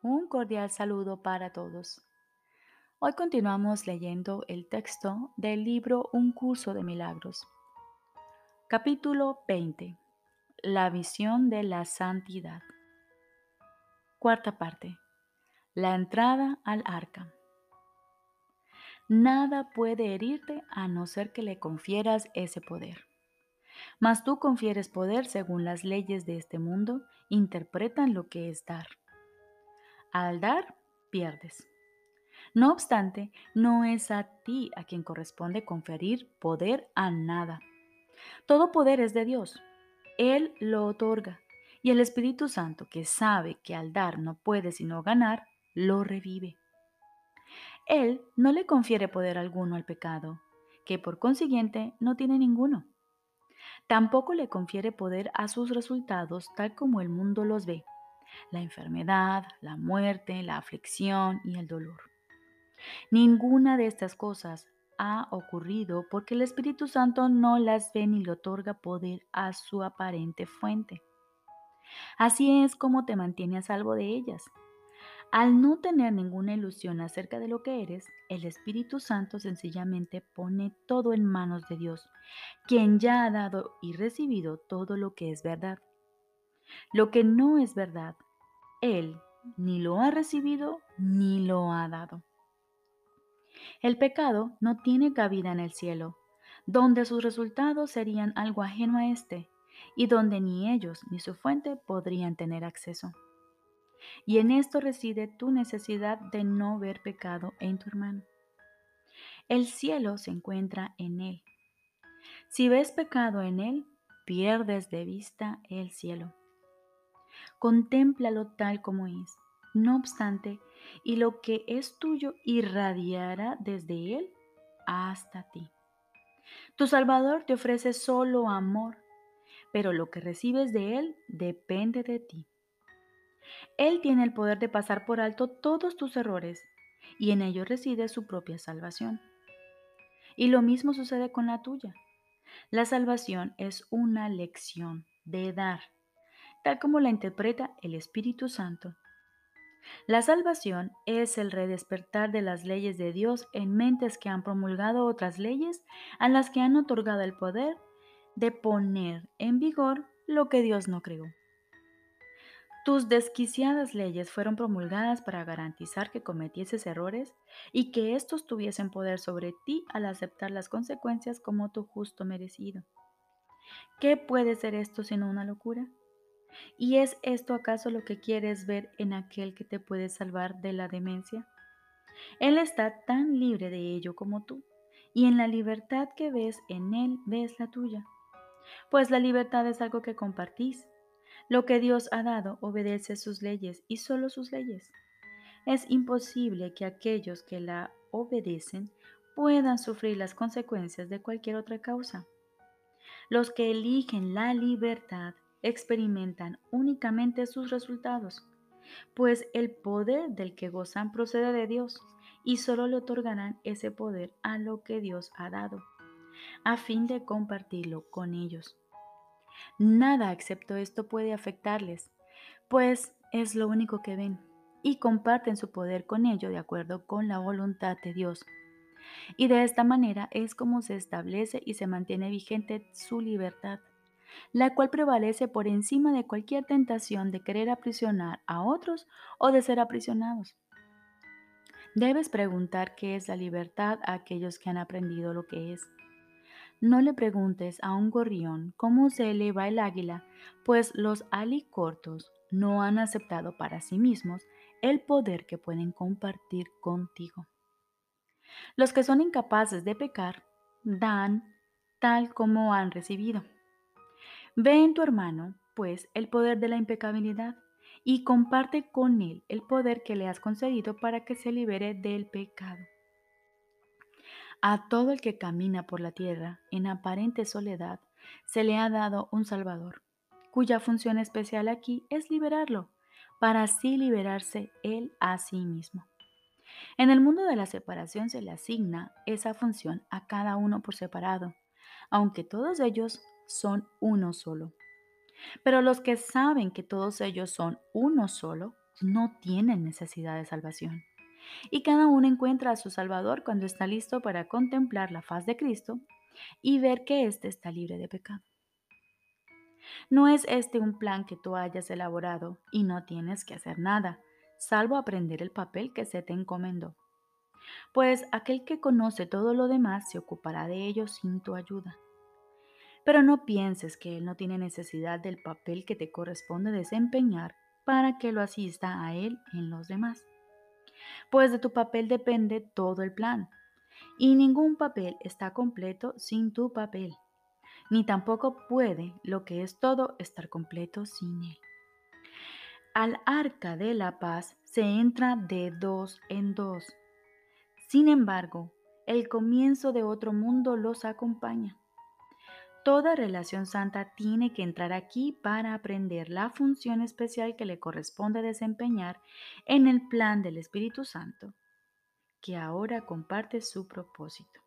Un cordial saludo para todos. Hoy continuamos leyendo el texto del libro Un curso de milagros. Capítulo 20. La visión de la santidad. Cuarta parte. La entrada al arca. Nada puede herirte a no ser que le confieras ese poder. Mas tú confieres poder según las leyes de este mundo, interpretan lo que es dar. Al dar, pierdes. No obstante, no es a ti a quien corresponde conferir poder a nada. Todo poder es de Dios. Él lo otorga. Y el Espíritu Santo, que sabe que al dar no puede sino ganar, lo revive. Él no le confiere poder alguno al pecado, que por consiguiente no tiene ninguno. Tampoco le confiere poder a sus resultados tal como el mundo los ve la enfermedad, la muerte, la aflicción y el dolor. Ninguna de estas cosas ha ocurrido porque el Espíritu Santo no las ve ni le otorga poder a su aparente fuente. Así es como te mantiene a salvo de ellas. Al no tener ninguna ilusión acerca de lo que eres, el Espíritu Santo sencillamente pone todo en manos de Dios, quien ya ha dado y recibido todo lo que es verdad. Lo que no es verdad, Él ni lo ha recibido ni lo ha dado. El pecado no tiene cabida en el cielo, donde sus resultados serían algo ajeno a éste, y donde ni ellos ni su fuente podrían tener acceso. Y en esto reside tu necesidad de no ver pecado en tu hermano. El cielo se encuentra en él. Si ves pecado en él, pierdes de vista el cielo contémplalo tal como es. No obstante, y lo que es tuyo irradiará desde Él hasta ti. Tu Salvador te ofrece solo amor, pero lo que recibes de Él depende de ti. Él tiene el poder de pasar por alto todos tus errores y en ello reside su propia salvación. Y lo mismo sucede con la tuya. La salvación es una lección de dar tal como la interpreta el Espíritu Santo. La salvación es el redespertar de las leyes de Dios en mentes que han promulgado otras leyes a las que han otorgado el poder de poner en vigor lo que Dios no creó. Tus desquiciadas leyes fueron promulgadas para garantizar que cometieses errores y que éstos tuviesen poder sobre ti al aceptar las consecuencias como tu justo merecido. ¿Qué puede ser esto sino una locura? ¿Y es esto acaso lo que quieres ver en aquel que te puede salvar de la demencia? Él está tan libre de ello como tú, y en la libertad que ves en Él ves la tuya. Pues la libertad es algo que compartís. Lo que Dios ha dado obedece sus leyes y solo sus leyes. Es imposible que aquellos que la obedecen puedan sufrir las consecuencias de cualquier otra causa. Los que eligen la libertad experimentan únicamente sus resultados, pues el poder del que gozan procede de Dios y solo le otorgarán ese poder a lo que Dios ha dado, a fin de compartirlo con ellos. Nada excepto esto puede afectarles, pues es lo único que ven y comparten su poder con ello de acuerdo con la voluntad de Dios. Y de esta manera es como se establece y se mantiene vigente su libertad la cual prevalece por encima de cualquier tentación de querer aprisionar a otros o de ser aprisionados. Debes preguntar qué es la libertad a aquellos que han aprendido lo que es. No le preguntes a un gorrión cómo se eleva el águila, pues los alicortos no han aceptado para sí mismos el poder que pueden compartir contigo. Los que son incapaces de pecar dan tal como han recibido. Ve en tu hermano, pues, el poder de la impecabilidad y comparte con él el poder que le has concedido para que se libere del pecado. A todo el que camina por la tierra en aparente soledad se le ha dado un Salvador, cuya función especial aquí es liberarlo, para así liberarse él a sí mismo. En el mundo de la separación se le asigna esa función a cada uno por separado, aunque todos ellos son uno solo. Pero los que saben que todos ellos son uno solo, no tienen necesidad de salvación. Y cada uno encuentra a su Salvador cuando está listo para contemplar la faz de Cristo y ver que éste está libre de pecado. No es este un plan que tú hayas elaborado y no tienes que hacer nada, salvo aprender el papel que se te encomendó. Pues aquel que conoce todo lo demás se ocupará de ello sin tu ayuda. Pero no pienses que Él no tiene necesidad del papel que te corresponde desempeñar para que lo asista a Él en los demás. Pues de tu papel depende todo el plan, y ningún papel está completo sin tu papel, ni tampoco puede lo que es todo estar completo sin Él. Al arca de la paz se entra de dos en dos. Sin embargo, el comienzo de otro mundo los acompaña. Toda relación santa tiene que entrar aquí para aprender la función especial que le corresponde desempeñar en el plan del Espíritu Santo, que ahora comparte su propósito.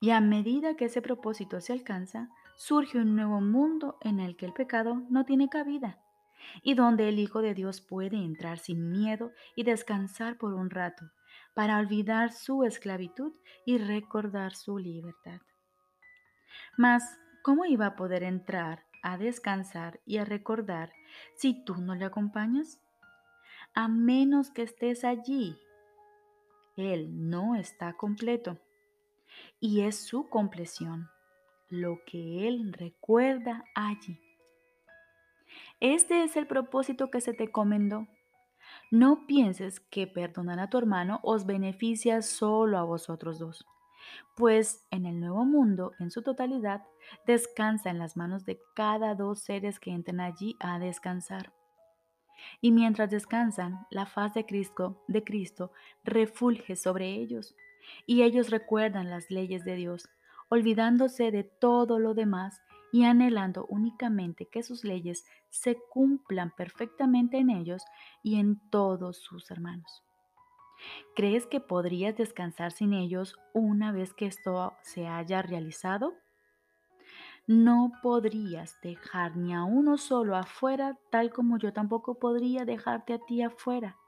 Y a medida que ese propósito se alcanza, surge un nuevo mundo en el que el pecado no tiene cabida y donde el Hijo de Dios puede entrar sin miedo y descansar por un rato para olvidar su esclavitud y recordar su libertad. Mas, ¿cómo iba a poder entrar a descansar y a recordar si tú no le acompañas? A menos que estés allí. Él no está completo. Y es su compleción lo que Él recuerda allí. Este es el propósito que se te comendó. No pienses que perdonar a tu hermano os beneficia solo a vosotros dos pues en el nuevo mundo, en su totalidad, descansa en las manos de cada dos seres que entren allí a descansar. Y mientras descansan, la faz de Cristo, de Cristo refulge sobre ellos, y ellos recuerdan las leyes de Dios, olvidándose de todo lo demás y anhelando únicamente que sus leyes se cumplan perfectamente en ellos y en todos sus hermanos. ¿Crees que podrías descansar sin ellos una vez que esto se haya realizado? No podrías dejar ni a uno solo afuera, tal como yo tampoco podría dejarte a ti afuera,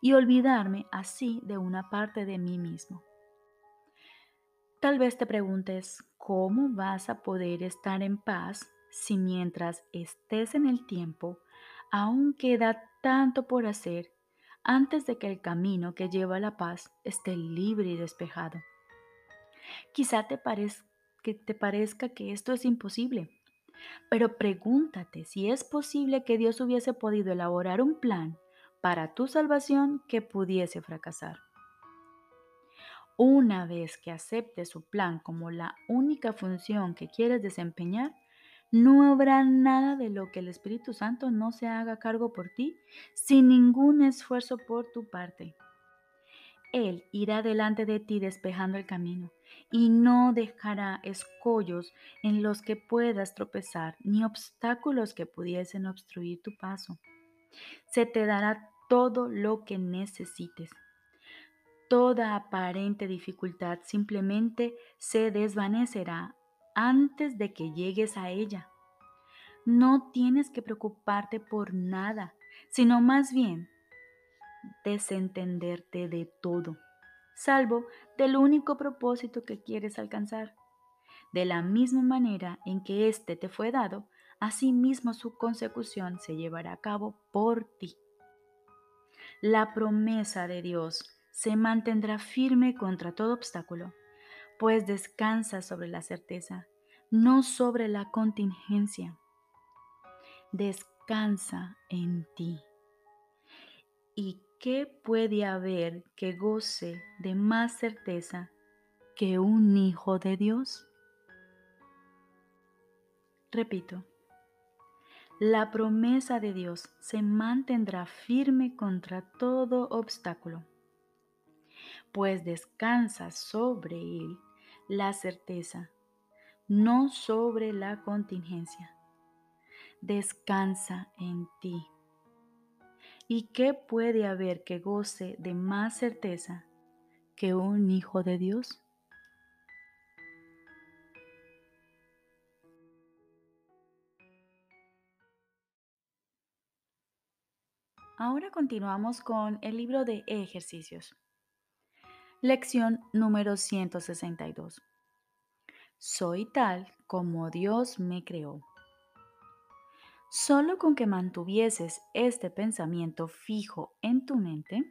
y olvidarme así de una parte de mí mismo. Tal vez te preguntes, ¿cómo vas a poder estar en paz si mientras estés en el tiempo aún queda tanto por hacer antes de que el camino que lleva a la paz esté libre y despejado. Quizá te, te parezca que esto es imposible, pero pregúntate si es posible que Dios hubiese podido elaborar un plan para tu salvación que pudiese fracasar. Una vez que aceptes su plan como la única función que quieres desempeñar, no habrá nada de lo que el Espíritu Santo no se haga cargo por ti sin ningún esfuerzo por tu parte. Él irá delante de ti despejando el camino y no dejará escollos en los que puedas tropezar ni obstáculos que pudiesen obstruir tu paso. Se te dará todo lo que necesites. Toda aparente dificultad simplemente se desvanecerá antes de que llegues a ella. No tienes que preocuparte por nada, sino más bien desentenderte de todo, salvo del único propósito que quieres alcanzar. De la misma manera en que éste te fue dado, asimismo su consecución se llevará a cabo por ti. La promesa de Dios se mantendrá firme contra todo obstáculo pues descansa sobre la certeza, no sobre la contingencia. Descansa en ti. ¿Y qué puede haber que goce de más certeza que un hijo de Dios? Repito, la promesa de Dios se mantendrá firme contra todo obstáculo pues descansa sobre él la certeza, no sobre la contingencia. Descansa en ti. ¿Y qué puede haber que goce de más certeza que un hijo de Dios? Ahora continuamos con el libro de ejercicios. Lección número 162. Soy tal como Dios me creó. Solo con que mantuvieses este pensamiento fijo en tu mente,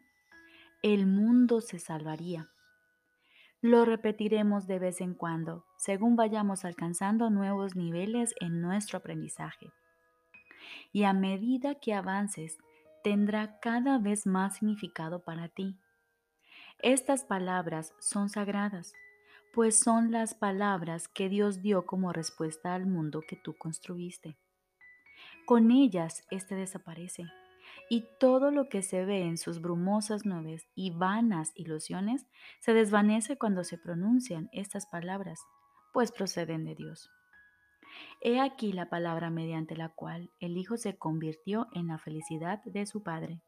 el mundo se salvaría. Lo repetiremos de vez en cuando, según vayamos alcanzando nuevos niveles en nuestro aprendizaje. Y a medida que avances, tendrá cada vez más significado para ti. Estas palabras son sagradas, pues son las palabras que Dios dio como respuesta al mundo que tú construiste. Con ellas éste desaparece, y todo lo que se ve en sus brumosas nubes y vanas ilusiones se desvanece cuando se pronuncian estas palabras, pues proceden de Dios. He aquí la palabra mediante la cual el Hijo se convirtió en la felicidad de su Padre,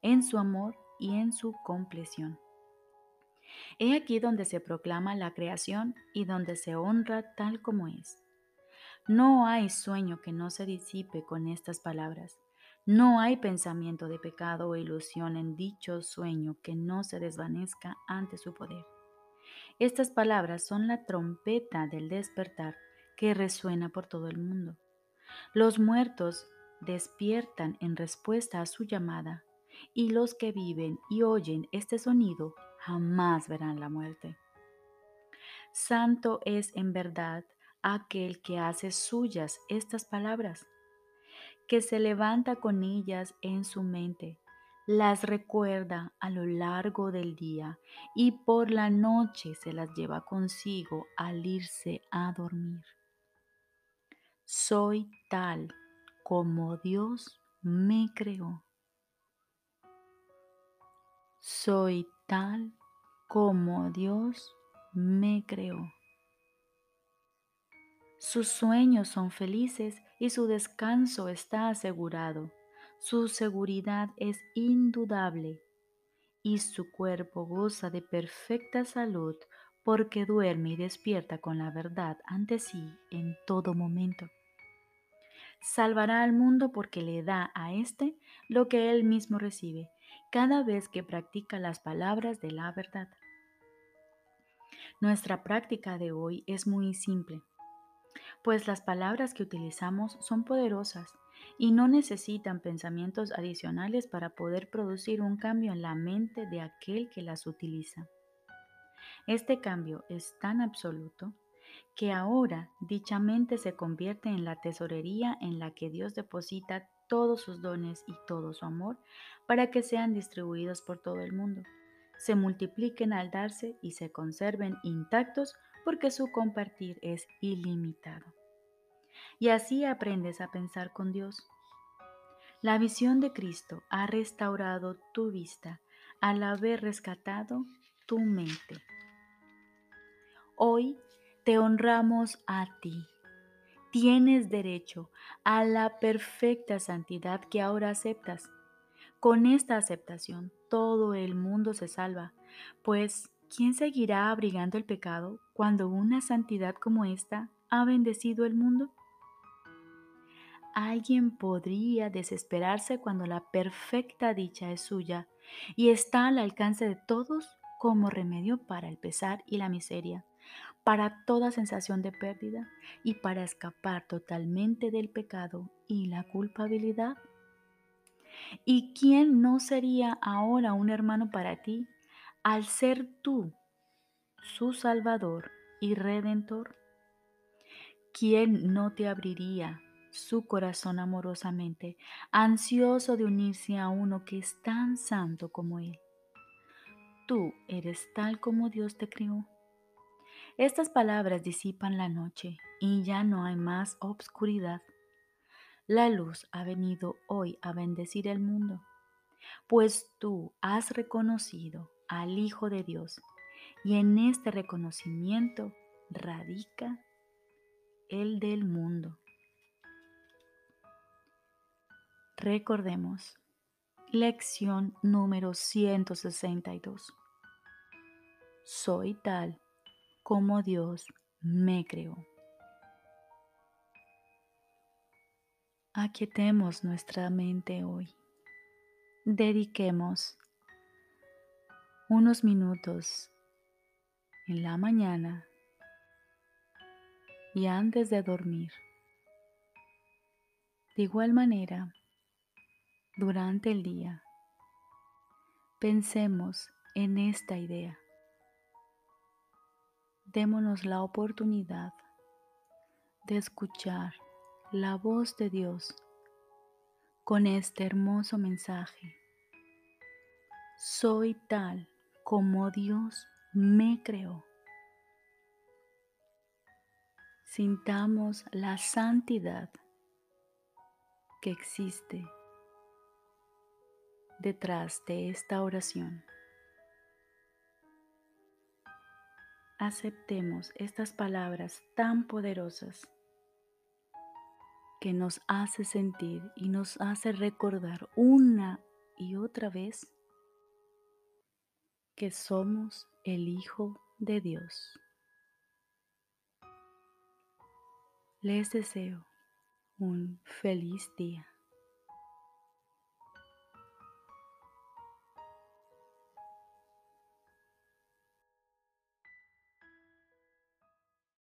en su amor y en su compleción. He aquí donde se proclama la creación y donde se honra tal como es. No hay sueño que no se disipe con estas palabras. No hay pensamiento de pecado o ilusión en dicho sueño que no se desvanezca ante su poder. Estas palabras son la trompeta del despertar que resuena por todo el mundo. Los muertos despiertan en respuesta a su llamada y los que viven y oyen este sonido jamás verán la muerte. Santo es en verdad aquel que hace suyas estas palabras, que se levanta con ellas en su mente, las recuerda a lo largo del día y por la noche se las lleva consigo al irse a dormir. Soy tal como Dios me creó. Soy tal como Dios me creó. Sus sueños son felices y su descanso está asegurado. Su seguridad es indudable y su cuerpo goza de perfecta salud porque duerme y despierta con la verdad ante sí en todo momento. Salvará al mundo porque le da a éste lo que él mismo recibe cada vez que practica las palabras de la verdad. Nuestra práctica de hoy es muy simple, pues las palabras que utilizamos son poderosas y no necesitan pensamientos adicionales para poder producir un cambio en la mente de aquel que las utiliza. Este cambio es tan absoluto que ahora dicha mente se convierte en la tesorería en la que Dios deposita todos sus dones y todo su amor para que sean distribuidos por todo el mundo, se multipliquen al darse y se conserven intactos porque su compartir es ilimitado. Y así aprendes a pensar con Dios. La visión de Cristo ha restaurado tu vista al haber rescatado tu mente. Hoy te honramos a ti tienes derecho a la perfecta santidad que ahora aceptas. Con esta aceptación todo el mundo se salva, pues ¿quién seguirá abrigando el pecado cuando una santidad como esta ha bendecido el mundo? Alguien podría desesperarse cuando la perfecta dicha es suya y está al alcance de todos como remedio para el pesar y la miseria para toda sensación de pérdida y para escapar totalmente del pecado y la culpabilidad. ¿Y quién no sería ahora un hermano para ti al ser tú su Salvador y Redentor? ¿Quién no te abriría su corazón amorosamente, ansioso de unirse a uno que es tan santo como Él? Tú eres tal como Dios te creó estas palabras disipan la noche y ya no hay más obscuridad. La luz ha venido hoy a bendecir el mundo, pues tú has reconocido al Hijo de Dios y en este reconocimiento radica el del mundo. Recordemos, lección número 162. Soy tal como Dios me creó. Aquietemos nuestra mente hoy. dediquemos unos minutos en la mañana y antes de dormir. De igual manera, durante el día, pensemos en esta idea. Démonos la oportunidad de escuchar la voz de Dios con este hermoso mensaje. Soy tal como Dios me creó. Sintamos la santidad que existe detrás de esta oración. Aceptemos estas palabras tan poderosas que nos hace sentir y nos hace recordar una y otra vez que somos el Hijo de Dios. Les deseo un feliz día.